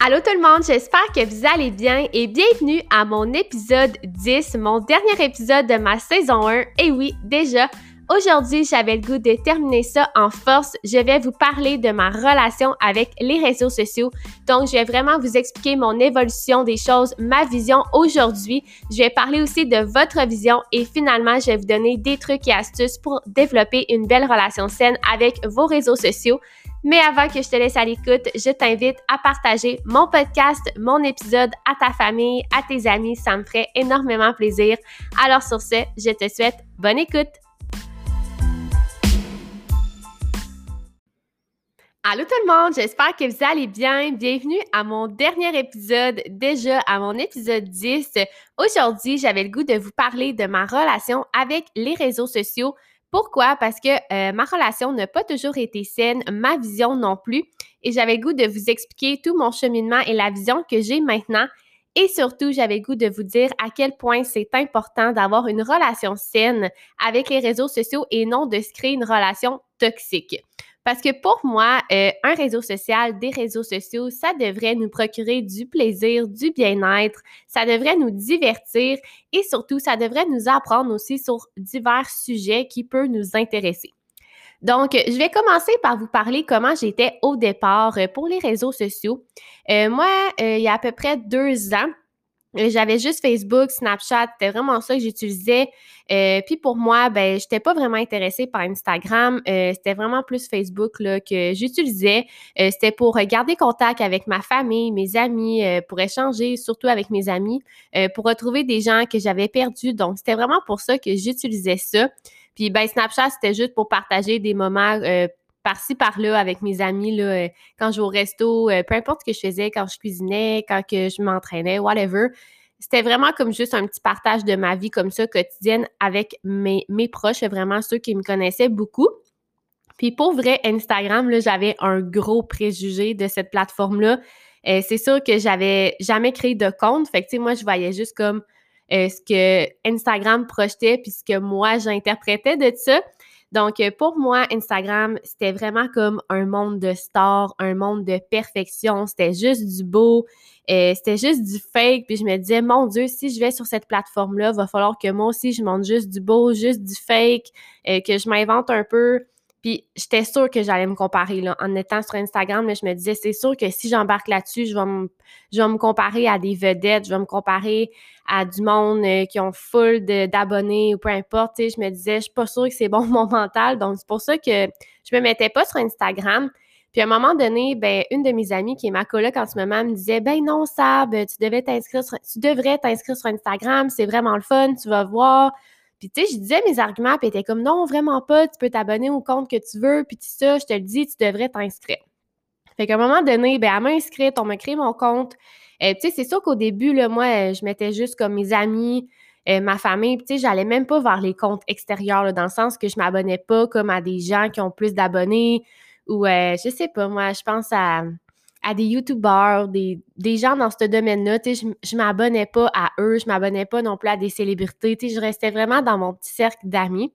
Allô tout le monde, j'espère que vous allez bien et bienvenue à mon épisode 10, mon dernier épisode de ma saison 1. Et oui, déjà, aujourd'hui j'avais le goût de terminer ça en force. Je vais vous parler de ma relation avec les réseaux sociaux. Donc, je vais vraiment vous expliquer mon évolution des choses, ma vision aujourd'hui. Je vais parler aussi de votre vision et finalement, je vais vous donner des trucs et astuces pour développer une belle relation saine avec vos réseaux sociaux. Mais avant que je te laisse à l'écoute, je t'invite à partager mon podcast, mon épisode à ta famille, à tes amis. Ça me ferait énormément plaisir. Alors sur ce, je te souhaite bonne écoute. Allô tout le monde, j'espère que vous allez bien. Bienvenue à mon dernier épisode, déjà à mon épisode 10. Aujourd'hui, j'avais le goût de vous parler de ma relation avec les réseaux sociaux, pourquoi? Parce que euh, ma relation n'a pas toujours été saine, ma vision non plus. Et j'avais goût de vous expliquer tout mon cheminement et la vision que j'ai maintenant. Et surtout, j'avais goût de vous dire à quel point c'est important d'avoir une relation saine avec les réseaux sociaux et non de se créer une relation toxique. Parce que pour moi, euh, un réseau social, des réseaux sociaux, ça devrait nous procurer du plaisir, du bien-être, ça devrait nous divertir et surtout, ça devrait nous apprendre aussi sur divers sujets qui peuvent nous intéresser. Donc, je vais commencer par vous parler comment j'étais au départ euh, pour les réseaux sociaux. Euh, moi, il y a à peu près deux ans, j'avais juste Facebook, Snapchat, c'était vraiment ça que j'utilisais. Euh, puis pour moi, ben, j'étais pas vraiment intéressée par Instagram. Euh, c'était vraiment plus Facebook là, que j'utilisais. c'était pour garder contact avec ma famille, mes amis, pour échanger, surtout avec mes amis, pour retrouver des gens que j'avais perdus. Donc, c'était vraiment pour ça que j'utilisais ça. Puis ben, Snapchat, c'était juste pour partager des moments par-ci, par-là avec mes amis, là, euh, quand je vais au resto, euh, peu importe ce que je faisais, quand je cuisinais, quand que je m'entraînais, whatever. C'était vraiment comme juste un petit partage de ma vie comme ça, quotidienne, avec mes, mes proches, vraiment ceux qui me connaissaient beaucoup. Puis pour vrai, Instagram, j'avais un gros préjugé de cette plateforme-là. Euh, c'est sûr que j'avais jamais créé de compte. Fait que, tu sais, moi, je voyais juste comme ce que Instagram projetait puis ce que moi, j'interprétais de ça. Donc, euh, pour moi, Instagram, c'était vraiment comme un monde de stars, un monde de perfection. C'était juste du beau, euh, c'était juste du fake. Puis je me disais, mon Dieu, si je vais sur cette plateforme-là, va falloir que moi aussi, je monte juste du beau, juste du fake, euh, que je m'invente un peu. Puis j'étais sûre que j'allais me comparer là. En étant sur Instagram, mais je me disais, c'est sûr que si j'embarque là-dessus, je vais, me, je vais me comparer à des vedettes, je vais me comparer à du monde euh, qui ont full d'abonnés ou peu importe. Je me disais, je suis pas sûre que c'est bon mon mental. Donc, c'est pour ça que je me mettais pas sur Instagram. Puis à un moment donné, ben, une de mes amies qui est ma coloc en ce moment me disait Ben non, Sab, tu devais t'inscrire tu devrais t'inscrire sur Instagram, c'est vraiment le fun, tu vas voir. Puis, tu sais, je disais mes arguments, puis elle était comme, non, vraiment pas, tu peux t'abonner au compte que tu veux, puis tout ça, je te le dis, tu devrais t'inscrire. Fait qu'à un moment donné, ben, elle m'a on m'a créé mon compte. Euh, tu sais, c'est sûr qu'au début, là, moi, je mettais juste comme mes amis, euh, ma famille, tu sais, j'allais même pas vers les comptes extérieurs, dans le sens que je m'abonnais pas comme à des gens qui ont plus d'abonnés ou, euh, je sais pas, moi, je pense à à des YouTubers, des, des gens dans ce domaine-là. Je, je m'abonnais pas à eux, je m'abonnais pas non plus à des célébrités. Je restais vraiment dans mon petit cercle d'amis.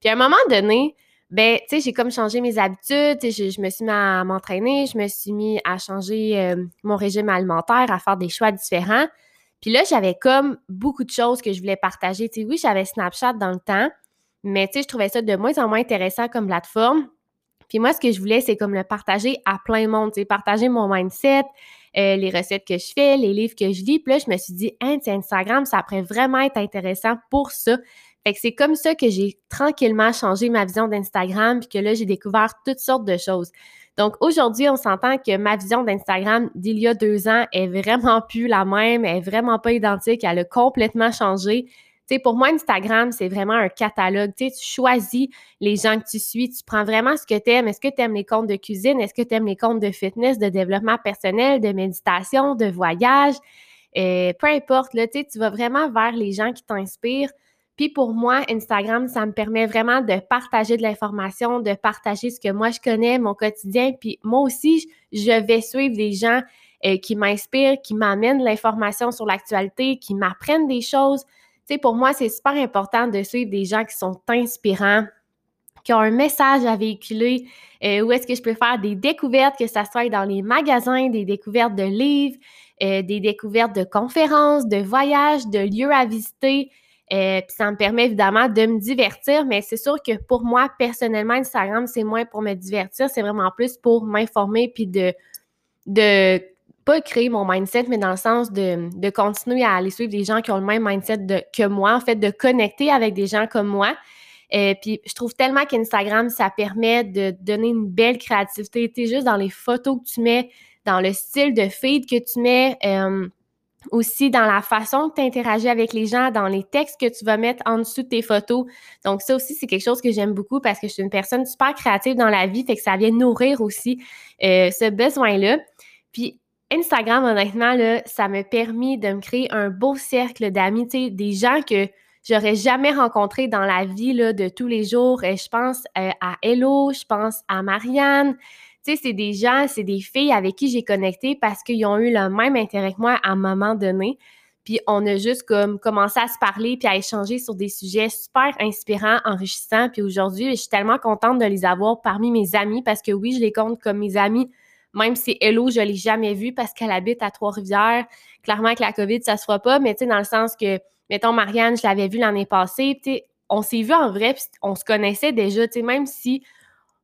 Puis à un moment donné, ben, tu sais, j'ai comme changé mes habitudes, je, je me suis mis à m'entraîner, je me suis mis à changer euh, mon régime alimentaire, à faire des choix différents. Puis là, j'avais comme beaucoup de choses que je voulais partager. Tu sais, oui, j'avais Snapchat dans le temps, mais tu sais, je trouvais ça de moins en moins intéressant comme plateforme. Puis moi, ce que je voulais, c'est comme le partager à plein monde, tu sais, partager mon mindset, euh, les recettes que je fais, les livres que je lis. Puis là, je me suis dit, hein, Instagram, ça pourrait vraiment être intéressant pour ça. Fait que c'est comme ça que j'ai tranquillement changé ma vision d'Instagram, puis que là, j'ai découvert toutes sortes de choses. Donc aujourd'hui, on s'entend que ma vision d'Instagram d'il y a deux ans est vraiment plus la même, est vraiment pas identique, elle a complètement changé sais, pour moi, Instagram, c'est vraiment un catalogue. Tu sais, tu choisis les gens que tu suis, tu prends vraiment ce que tu aimes. Est-ce que tu aimes les comptes de cuisine? Est-ce que tu aimes les comptes de fitness, de développement personnel, de méditation, de voyage? Euh, peu importe, là, tu tu vas vraiment vers les gens qui t'inspirent. Puis pour moi, Instagram, ça me permet vraiment de partager de l'information, de partager ce que moi je connais, mon quotidien. Puis moi aussi, je vais suivre des gens euh, qui m'inspirent, qui m'amènent l'information sur l'actualité, qui m'apprennent des choses, sais, pour moi, c'est super important de suivre des gens qui sont inspirants, qui ont un message à véhiculer, euh, où est-ce que je peux faire des découvertes, que ça soit dans les magasins, des découvertes de livres, euh, des découvertes de conférences, de voyages, de lieux à visiter. Euh, puis ça me permet évidemment de me divertir, mais c'est sûr que pour moi, personnellement, Instagram, c'est moins pour me divertir, c'est vraiment plus pour m'informer puis de pas créer mon mindset, mais dans le sens de, de, continuer à aller suivre des gens qui ont le même mindset que moi, en fait, de connecter avec des gens comme moi. Euh, puis je trouve tellement qu'Instagram, ça permet de donner une belle créativité, tu juste dans les photos que tu mets, dans le style de feed que tu mets, euh, aussi dans la façon que tu interagis avec les gens, dans les textes que tu vas mettre en dessous de tes photos. Donc ça aussi, c'est quelque chose que j'aime beaucoup parce que je suis une personne super créative dans la vie, fait que ça vient nourrir aussi euh, ce besoin-là. Puis Instagram, honnêtement, là, ça m'a permis de me créer un beau cercle d'amis, des gens que j'aurais jamais rencontrés dans la vie de tous les jours. Euh, je pense euh, à Hello, je pense à Marianne. C'est des gens, c'est des filles avec qui j'ai connecté parce qu'ils ont eu le même intérêt que moi à un moment donné. Puis on a juste comme commencé à se parler puis à échanger sur des sujets super inspirants, enrichissants. Puis aujourd'hui, je suis tellement contente de les avoir parmi mes amis parce que oui, je les compte comme mes amis même si Hello, je ne l'ai jamais vue parce qu'elle habite à Trois-Rivières. Clairement, avec la COVID, ça ne se fera pas, mais tu sais, dans le sens que, mettons, Marianne, je l'avais vue l'année passée, tu sais, on s'est vu en vrai, puis on se connaissait déjà, tu sais, même si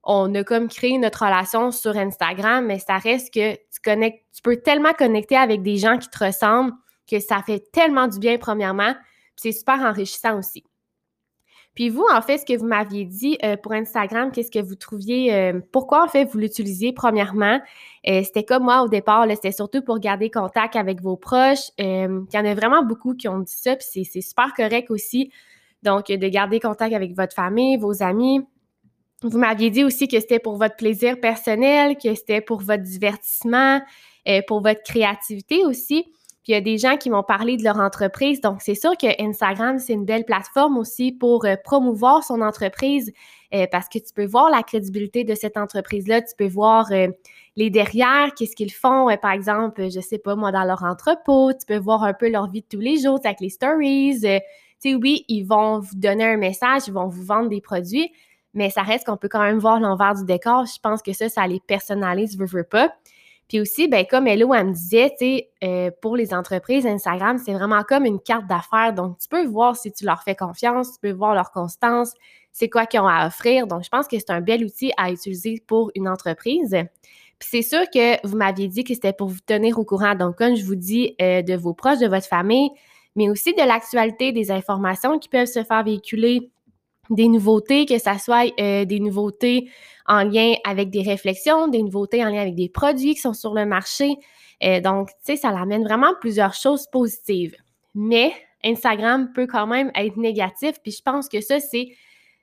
on a comme créé notre relation sur Instagram, mais ça reste que tu connectes, tu peux tellement connecter avec des gens qui te ressemblent que ça fait tellement du bien, premièrement, puis c'est super enrichissant aussi. Puis vous, en fait, ce que vous m'aviez dit euh, pour Instagram, qu'est-ce que vous trouviez, euh, pourquoi en fait vous l'utilisiez premièrement? Euh, c'était comme moi au départ, c'était surtout pour garder contact avec vos proches. il y en a vraiment beaucoup qui ont dit ça, puis c'est super correct aussi. Donc, de garder contact avec votre famille, vos amis. Vous m'aviez dit aussi que c'était pour votre plaisir personnel, que c'était pour votre divertissement, pour votre créativité aussi. Puis il y a des gens qui m'ont parlé de leur entreprise. Donc, c'est sûr que Instagram, c'est une belle plateforme aussi pour euh, promouvoir son entreprise euh, parce que tu peux voir la crédibilité de cette entreprise-là. Tu peux voir euh, les derrière, qu'est-ce qu'ils font, par exemple, je sais pas, moi, dans leur entrepôt. Tu peux voir un peu leur vie de tous les jours avec les stories. tu sais, oui, ils vont vous donner un message, ils vont vous vendre des produits, mais ça reste qu'on peut quand même voir l'envers du décor. Je pense que ça, ça les personnalise, veux, veux pas. Puis aussi, ben, comme Hello, elle me disait, tu sais, euh, pour les entreprises, Instagram, c'est vraiment comme une carte d'affaires. Donc, tu peux voir si tu leur fais confiance, tu peux voir leur constance, c'est quoi qu'ils ont à offrir. Donc, je pense que c'est un bel outil à utiliser pour une entreprise. Puis c'est sûr que vous m'aviez dit que c'était pour vous tenir au courant. Donc, comme je vous dis, euh, de vos proches, de votre famille, mais aussi de l'actualité, des informations qui peuvent se faire véhiculer des nouveautés, que ça soit euh, des nouveautés en lien avec des réflexions, des nouveautés en lien avec des produits qui sont sur le marché. Euh, donc, tu sais, ça l'amène vraiment plusieurs choses positives. Mais Instagram peut quand même être négatif, puis je pense que ça, c'est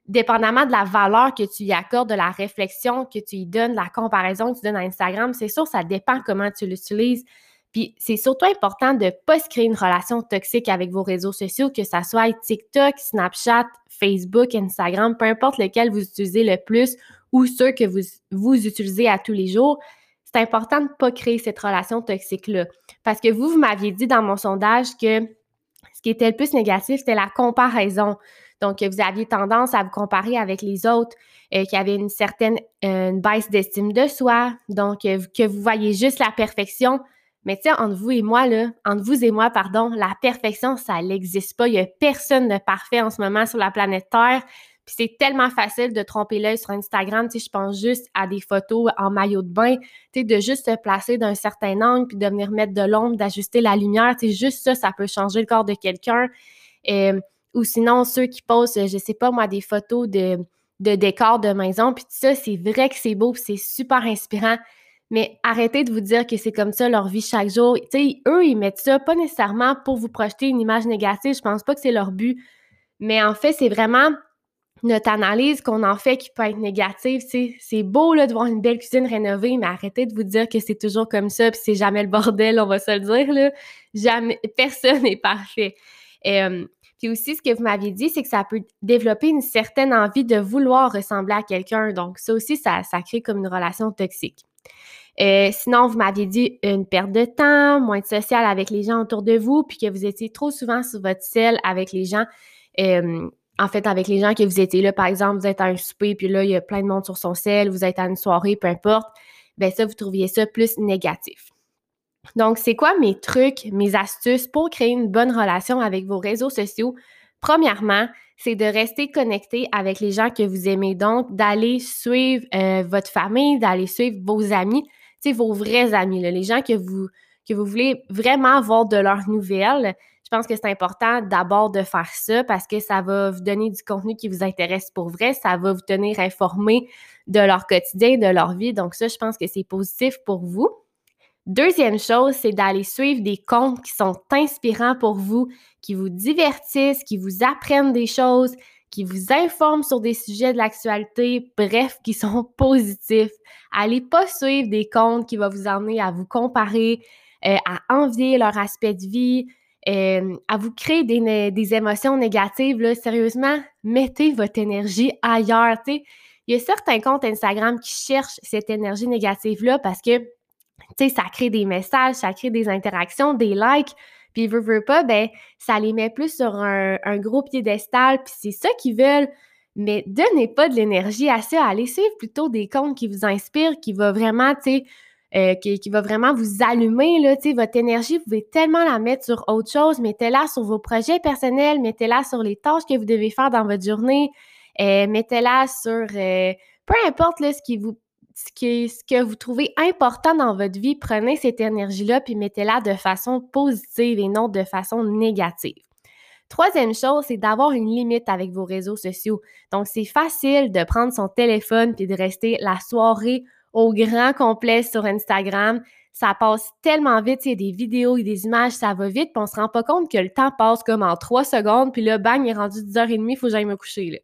dépendamment de la valeur que tu y accordes, de la réflexion que tu y donnes, de la comparaison que tu donnes à Instagram, c'est sûr, ça dépend comment tu l'utilises. Puis c'est surtout important de ne pas se créer une relation toxique avec vos réseaux sociaux, que ce soit TikTok, Snapchat, Facebook, Instagram, peu importe lequel vous utilisez le plus ou ceux que vous, vous utilisez à tous les jours. C'est important de ne pas créer cette relation toxique-là. Parce que vous, vous m'aviez dit dans mon sondage que ce qui était le plus négatif, c'était la comparaison. Donc, vous aviez tendance à vous comparer avec les autres, euh, qui avaient une certaine euh, baisse d'estime de soi, donc euh, que vous voyez juste la perfection mais tu sais, entre vous et moi, là, entre vous et moi, pardon, la perfection, ça n'existe pas. Il n'y a personne de parfait en ce moment sur la planète Terre. Puis c'est tellement facile de tromper l'œil sur Instagram. Tu sais, je pense juste à des photos en maillot de bain. Tu de juste se placer d'un certain angle, puis de venir mettre de l'ombre, d'ajuster la lumière. Tu juste ça, ça peut changer le corps de quelqu'un. Euh, ou sinon, ceux qui posent, je sais pas moi, des photos de, de décors de maison. Puis ça, c'est vrai que c'est beau, puis c'est super inspirant. Mais arrêtez de vous dire que c'est comme ça leur vie chaque jour. Eux, ils mettent ça pas nécessairement pour vous projeter une image négative. Je pense pas que c'est leur but. Mais en fait, c'est vraiment notre analyse qu'on en fait qui peut être négative. C'est beau là, de voir une belle cuisine rénovée, mais arrêtez de vous dire que c'est toujours comme ça, puis c'est jamais le bordel, on va se le dire. Là. Jamais, personne n'est parfait. Euh, puis aussi, ce que vous m'aviez dit, c'est que ça peut développer une certaine envie de vouloir ressembler à quelqu'un. Donc, ça aussi, ça crée comme une relation toxique. Euh, sinon, vous m'aviez dit une perte de temps, moins de social avec les gens autour de vous, puis que vous étiez trop souvent sur votre selle avec les gens. Euh, en fait, avec les gens que vous étiez là, par exemple, vous êtes à un souper, puis là, il y a plein de monde sur son sel, vous êtes à une soirée, peu importe, ben ça, vous trouviez ça plus négatif. Donc, c'est quoi mes trucs, mes astuces pour créer une bonne relation avec vos réseaux sociaux? Premièrement, c'est de rester connecté avec les gens que vous aimez. Donc, d'aller suivre euh, votre famille, d'aller suivre vos amis, vos vrais amis, les gens que vous, que vous voulez vraiment avoir de leurs nouvelles. Je pense que c'est important d'abord de faire ça parce que ça va vous donner du contenu qui vous intéresse pour vrai, ça va vous tenir informé de leur quotidien, de leur vie. Donc ça, je pense que c'est positif pour vous. Deuxième chose, c'est d'aller suivre des comptes qui sont inspirants pour vous, qui vous divertissent, qui vous apprennent des choses, qui vous informent sur des sujets de l'actualité, bref, qui sont positifs. Allez pas suivre des comptes qui vont vous emmener à vous comparer, euh, à envier leur aspect de vie, euh, à vous créer des, émotions négatives. Là. Sérieusement, mettez votre énergie ailleurs. Il y a certains comptes Instagram qui cherchent cette énergie négative-là parce que ça crée des messages, ça crée des interactions, des likes, puis veut, veut pas, ben, ça les met plus sur un, gros piédestal, puis c'est ça qu'ils veulent. Mais donnez pas de l'énergie à ça, allez suivre plutôt des comptes qui vous inspirent, qui va vraiment, tu sais, euh, qui, va vraiment vous allumer, là, tu sais, votre énergie, vous pouvez tellement la mettre sur autre chose, mettez-la sur vos projets personnels, mettez-la sur les tâches que vous devez faire dans votre journée, euh, mettez-la sur euh, peu importe là, ce qui vous ce, que vous trouvez important dans votre vie, prenez cette énergie-là puis mettez-la de façon positive et non de façon négative. Troisième chose, c'est d'avoir une limite avec vos réseaux sociaux. Donc, c'est facile de prendre son téléphone puis de rester la soirée au grand complet sur Instagram. Ça passe tellement vite, il y a des vidéos et des images, ça va vite, puis on se rend pas compte que le temps passe comme en trois secondes, puis là, bang, il est rendu 10h30, il faut que j'aille me coucher.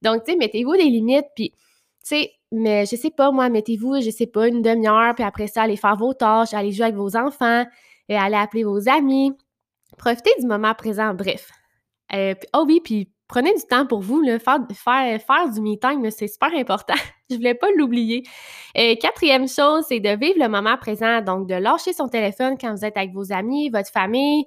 Donc, tu sais, mettez-vous des limites, puis, tu sais, mais je sais pas, moi, mettez-vous, je sais pas, une demi-heure, puis après ça, allez faire vos tâches, allez jouer avec vos enfants, et allez appeler vos amis. Profitez du moment présent, bref. Euh, oh oui, puis prenez du temps pour vous, faire, faire, faire du me-time, c'est super important. je voulais pas l'oublier. Euh, quatrième chose, c'est de vivre le moment présent, donc de lâcher son téléphone quand vous êtes avec vos amis, votre famille.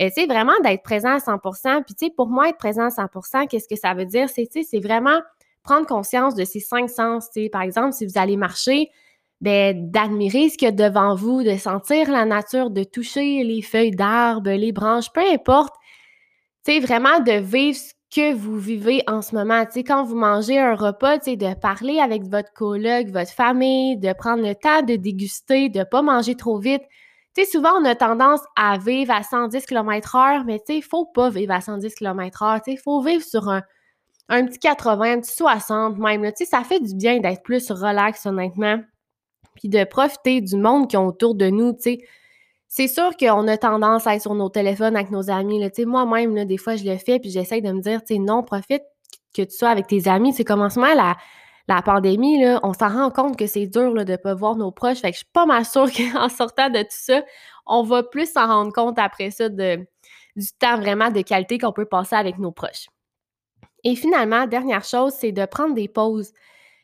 Euh, c'est vraiment d'être présent à 100% Puis, tu sais, pour moi, être présent à 100 qu'est-ce que ça veut dire? C'est vraiment prendre conscience de ces cinq sens. Par exemple, si vous allez marcher, ben, d'admirer ce qu'il y a devant vous, de sentir la nature, de toucher les feuilles d'arbres, les branches, peu importe. C'est vraiment de vivre ce que vous vivez en ce moment. quand vous mangez un repas, de parler avec votre collègue, votre famille, de prendre le temps de déguster, de ne pas manger trop vite. souvent, on a tendance à vivre à 110 km/h, mais il ne faut pas vivre à 110 km/h. Il faut vivre sur un, un petit 80, un petit 60 même. Sais, ça fait du bien d'être plus relax, honnêtement. Puis de profiter du monde qui est autour de nous, tu sais. C'est sûr qu'on a tendance à être sur nos téléphones avec nos amis. Sais, moi-même, des fois, je le fais, puis j'essaie de me dire, non, profite que tu sois avec tes amis. C'est commencement la, la pandémie, là, on s'en rend compte que c'est dur là, de ne pas voir nos proches. Fait que je suis pas mal sûre qu'en sortant de tout ça, on va plus s'en rendre compte après ça du temps vraiment de qualité qu'on peut passer avec nos proches. Et finalement, dernière chose, c'est de prendre des pauses.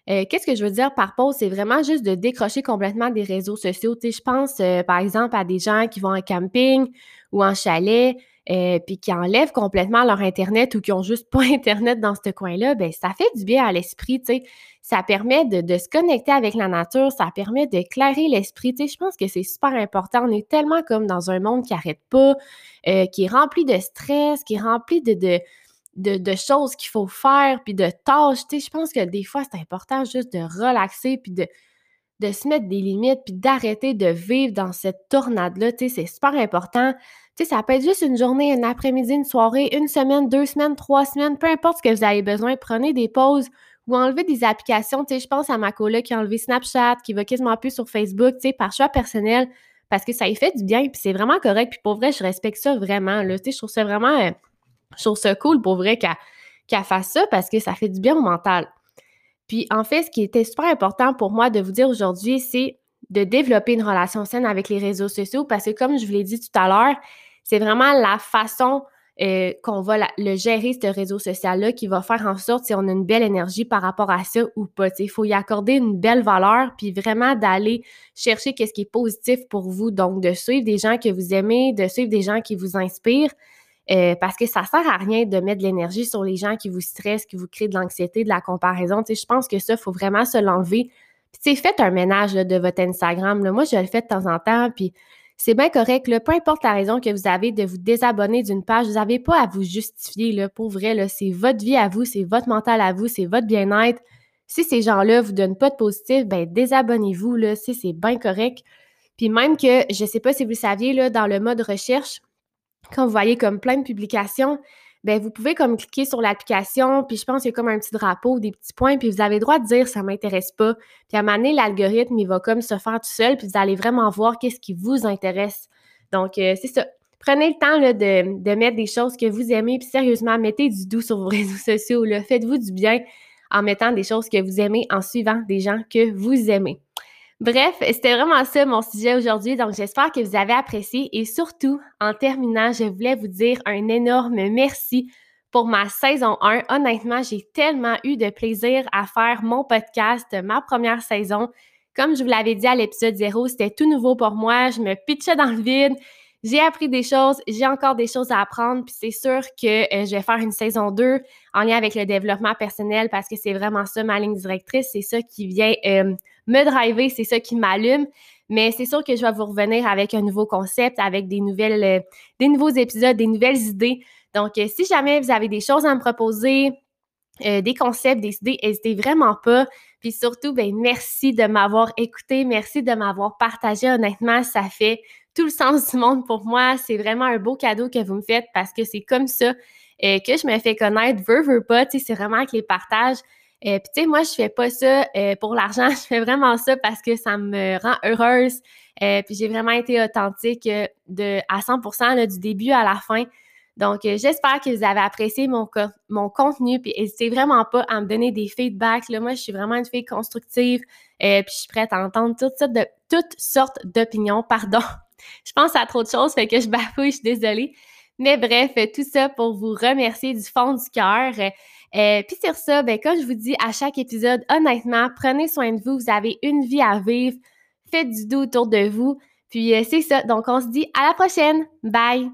Euh, qu'est-ce que je veux dire par pause? C'est vraiment juste de décrocher complètement des réseaux sociaux. Tu sais, je pense, euh, par exemple, à des gens qui vont en camping ou en chalet, euh, puis qui enlèvent complètement leur Internet ou qui ont juste pas Internet dans ce coin-là, ben ça fait du bien à l'esprit, tu sais. Ça permet de, se connecter avec la nature, ça permet d'éclairer l'esprit, tu sais. Je pense que c'est super important. On est tellement comme dans un monde qui arrête pas, qui est rempli de stress, qui est rempli de de, choses qu'il faut faire, puis de tâches. Je pense que des fois, c'est important juste de relaxer, puis de, de se mettre des limites, puis d'arrêter de vivre dans cette tornade-là. Tu sais, c'est super important. Tu ça peut être juste une journée, un après-midi, une soirée, une semaine, deux semaines, trois semaines, peu importe ce que vous avez besoin. Prenez des pauses ou enlevez des applications. Tu je pense à ma collègue qui a enlevé Snapchat, qui va quasiment plus sur Facebook, tu par choix personnel, parce que ça y fait du bien, puis c'est vraiment correct. Puis pour vrai, je respecte ça vraiment. Là. Tu sais, je trouve ça vraiment... Je trouve ça cool pour vrai qu'elle fasse ça parce que ça fait du bien au mental. Puis en fait, ce qui était super important pour moi de vous dire aujourd'hui, c'est de développer une relation saine avec les réseaux sociaux parce que comme je vous l'ai dit tout à l'heure, c'est vraiment la façon euh, qu'on va le gérer, ce réseau social-là, qui va faire en sorte si on a une belle énergie par rapport à ça ou pas. Il faut y accorder une belle valeur, puis vraiment d'aller chercher qu'est-ce qui est positif pour vous. Donc, de suivre des gens que vous aimez, de suivre des gens qui vous inspirent, Euh, parce que ça sert à rien de mettre de l'énergie sur les gens qui vous stressent, qui vous créent de l'anxiété, de la comparaison. je pense que ça, il faut vraiment se l'enlever. Faites un ménage de votre Instagram. Moi, je le fais de temps en temps, puis c'est bien correct. Peu importe la raison que vous avez de vous désabonner d'une page, vous n'avez pas à vous justifier. Là, pour vrai, c'est votre vie à vous, c'est votre mental à vous, c'est votre bien-être. Si ces gens-là ne vous donnent pas de positif, ben désabonnez-vous. C'est bien correct. Puis même que, je ne sais pas si vous le saviez, là, dans le mode recherche, quand vous voyez comme plein de publications, ben vous pouvez comme cliquer sur l'application, puis je pense qu'il y a comme un petit drapeau, des petits points, puis vous avez le droit de dire ça m'intéresse pas. Puis à un moment donné, l'algorithme, il va comme se faire tout seul, puis vous allez vraiment voir qu'est-ce qui vous intéresse. Donc, euh, c'est ça. Prenez le temps là, de, de, mettre des choses que vous aimez, puis sérieusement, mettez du doux sur vos réseaux sociaux. Faites-vous du bien en mettant des choses que vous aimez, en suivant des gens que vous aimez. Bref, c'était vraiment ça mon sujet aujourd'hui, donc j'espère que vous avez apprécié et surtout, en terminant, je voulais vous dire un énorme merci pour ma saison 1. Honnêtement, j'ai tellement eu de plaisir à faire mon podcast, ma première saison. Comme je vous l'avais dit à l'épisode 0, c'était tout nouveau pour moi, je me pitchais dans le vide. J'ai appris des choses, j'ai encore des choses à apprendre, puis c'est sûr que euh, je vais faire une saison 2 en lien avec le développement personnel parce que c'est vraiment ça ma ligne directrice, c'est ça qui vient euh, me driver, c'est ça qui m'allume. Mais c'est sûr que je vais vous revenir avec un nouveau concept, avec des nouvelles, euh, des nouveaux épisodes, des nouvelles idées. Donc, si jamais vous avez des choses à me proposer, des concepts, des idées, n'hésitez vraiment pas. Puis surtout, ben merci de m'avoir écouté, merci de m'avoir partagé. Honnêtement, ça fait tout le sens du monde pour moi. C'est vraiment un beau cadeau que vous me faites parce que c'est comme ça que je me fais connaître, veux, veux pas. C'est vraiment avec les partages. Euh, puis tu sais, moi, je fais pas ça euh, pour l'argent, je fais vraiment ça parce que ça me rend heureuse. Euh, puis j'ai vraiment été authentique de à 100% du début à la fin. Donc, j'espère que vous avez apprécié mon, mon contenu. Puis n'hésitez vraiment pas à me donner des feedbacks. Là, moi, je suis vraiment une fille constructive. puis je suis prête à entendre toutes sortes de toutes sortes d'opinions. Pardon. Je pense à trop de choses, fait que je bafouille, je suis désolée. Mais bref, tout ça pour vous remercier du fond du cœur. Euh, puis sur ça, ben, comme je vous dis à chaque épisode, honnêtement, prenez soin de vous. Vous avez une vie à vivre. Faites du doux autour de vous. Puis euh, c'est ça. Donc, on se dit à la prochaine. Bye!